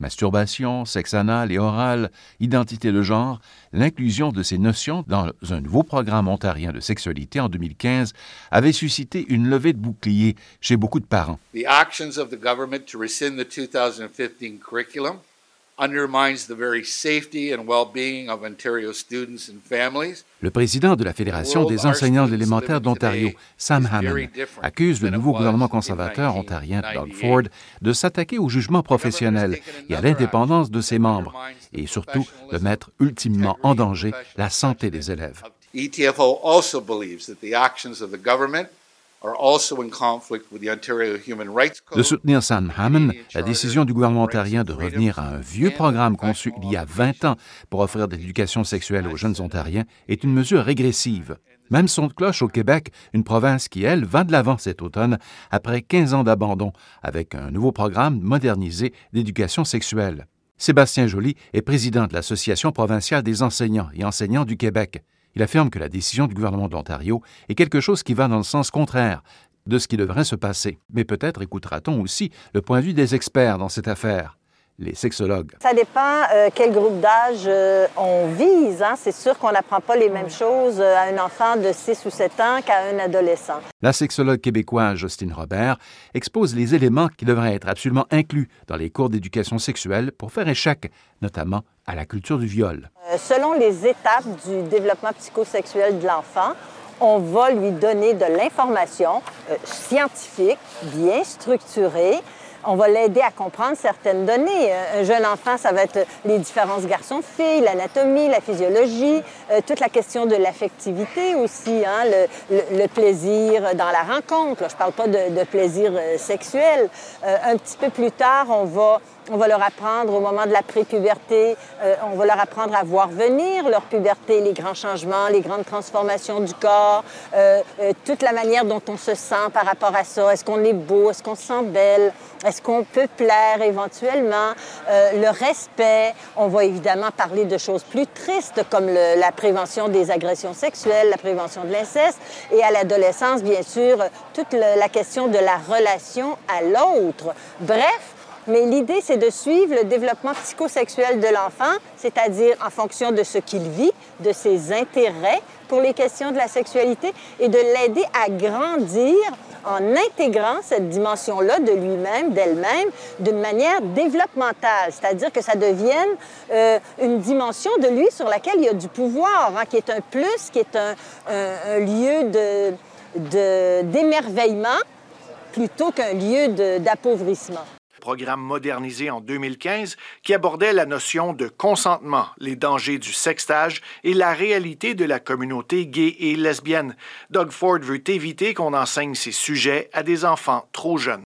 Masturbation, sexe anal et oral, identité de genre, l'inclusion de ces notions dans un nouveau programme ontarien de sexualité en 2015 avait suscité une levée de boucliers chez beaucoup de parents. The actions of the government to rescind the 2015 curriculum le président de la Fédération des enseignants de l'élémentaire d'Ontario, Sam Hammond, accuse le nouveau gouvernement conservateur ontarien, Doug Ford, de s'attaquer au jugement professionnel et à l'indépendance de ses membres, et surtout de mettre ultimement en danger la santé des élèves. ETFO also believes that the actions of the government de soutenir Sam Hammond, la décision du gouvernement ontarien de revenir à un vieux programme conçu il y a 20 ans pour offrir de l'éducation sexuelle aux jeunes Ontariens est une mesure régressive. Même son de cloche au Québec, une province qui, elle, va de l'avant cet automne après 15 ans d'abandon, avec un nouveau programme modernisé d'éducation sexuelle. Sébastien Joly est président de l'Association provinciale des enseignants et enseignants du Québec. Il affirme que la décision du gouvernement de l'Ontario est quelque chose qui va dans le sens contraire de ce qui devrait se passer. Mais peut-être écoutera-t-on aussi le point de vue des experts dans cette affaire les sexologues. Ça dépend euh, quel groupe d'âge euh, on vise. Hein. C'est sûr qu'on n'apprend pas les mêmes choses euh, à un enfant de 6 ou 7 ans qu'à un adolescent. La sexologue québécoise Justine Robert expose les éléments qui devraient être absolument inclus dans les cours d'éducation sexuelle pour faire échec, notamment à la culture du viol. selon les étapes du développement psychosexuel de l'enfant, on va lui donner de l'information scientifique, bien structurée, on va l'aider à comprendre certaines données. Un jeune enfant, ça va être les différences garçons-filles, l'anatomie, la physiologie, euh, toute la question de l'affectivité aussi, hein, le, plaisir dans la rencontre. je ne parle pas de, plaisir euh, sexuel. Euh, un petit peu plus tard, on va on va leur apprendre au moment de la prépuberté, on va leur apprendre à voir venir leur puberté, les grands changements, les grandes transformations du corps, toute la manière dont on se sent par rapport à ça. Est-ce qu'on est beau? Est-ce qu'on se sent belle? Est-ce qu'on peut plaire éventuellement? Euh, le respect. On va évidemment parler de choses plus tristes comme la prévention des agressions sexuelles, la prévention de l'inceste. Et à l'adolescence, bien sûr, toute la question de la relation à l'autre. Bref, mais l'idée, c'est de suivre le développement psychosexuel de l'enfant, c'est-à-dire en fonction de ce qu'il vit, de ses intérêts pour les questions de la sexualité et de l'aider à grandir en intégrant cette dimension-là de lui-même, d'elle-même, d'une manière développementale, c'est-à-dire que ça devienne euh, une dimension de lui sur laquelle il y a du pouvoir, hein, qui est un plus, qui est un, lieu d'émerveillement plutôt qu'un lieu d'appauvrissement programme modernisé en 2015 qui abordait la notion de consentement, les dangers du sextage et la réalité de la communauté gay et lesbienne. Doug Ford veut éviter qu'on enseigne ces sujets à des enfants trop jeunes.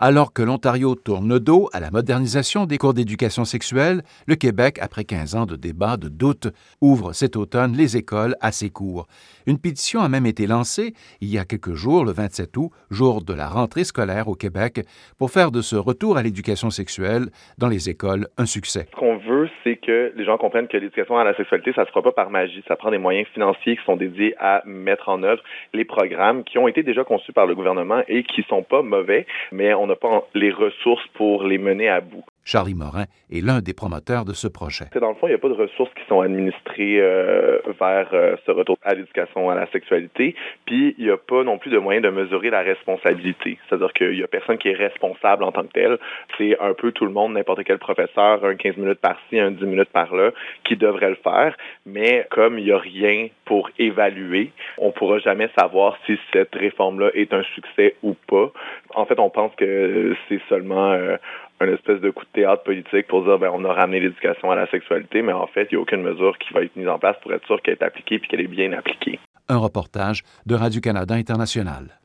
Alors que l'Ontario tourne le dos à la modernisation des cours d'éducation sexuelle, le Québec, après 15 ans de débats, de doutes, ouvre cet automne les écoles à ses cours. Une pétition a même été lancée il y a quelques jours, le 27 août, jour de la rentrée scolaire au Québec, pour faire de ce retour à l'éducation sexuelle dans les écoles un succès. Ce qu'on veut, c'est que les gens comprennent que l'éducation à la sexualité, ça ne se fera pas par magie. Ça prend des moyens financiers qui sont dédiés à mettre en œuvre les programmes qui ont été déjà conçus par le gouvernement et qui sont pas mauvais, mais on n'a pas les ressources pour les mener à bout. Charlie Morin est l'un des promoteurs de ce projet. Dans le fond, il n'y a pas de ressources qui sont administrées euh, vers euh, ce retour à l'éducation à la sexualité, puis il n'y a pas non plus de moyen de mesurer la responsabilité. C'est-à-dire qu'il n'y a personne qui est responsable en tant que tel. C'est un peu tout le monde, n'importe quel professeur, un 15 minutes par-ci, un 10 minutes par-là, qui devrait le faire, mais comme il n'y a rien pour évaluer, on ne pourra jamais savoir si cette réforme-là est un succès ou pas. En fait, on pense que c'est seulement euh, un espèce de coup de théâtre politique pour dire ben on a ramené l'éducation à la sexualité, mais en fait, il n'y a aucune mesure qui va être mise en place pour être sûr qu'elle est appliquée puis qu'elle est bien appliquée. Un reportage de Radio-Canada International.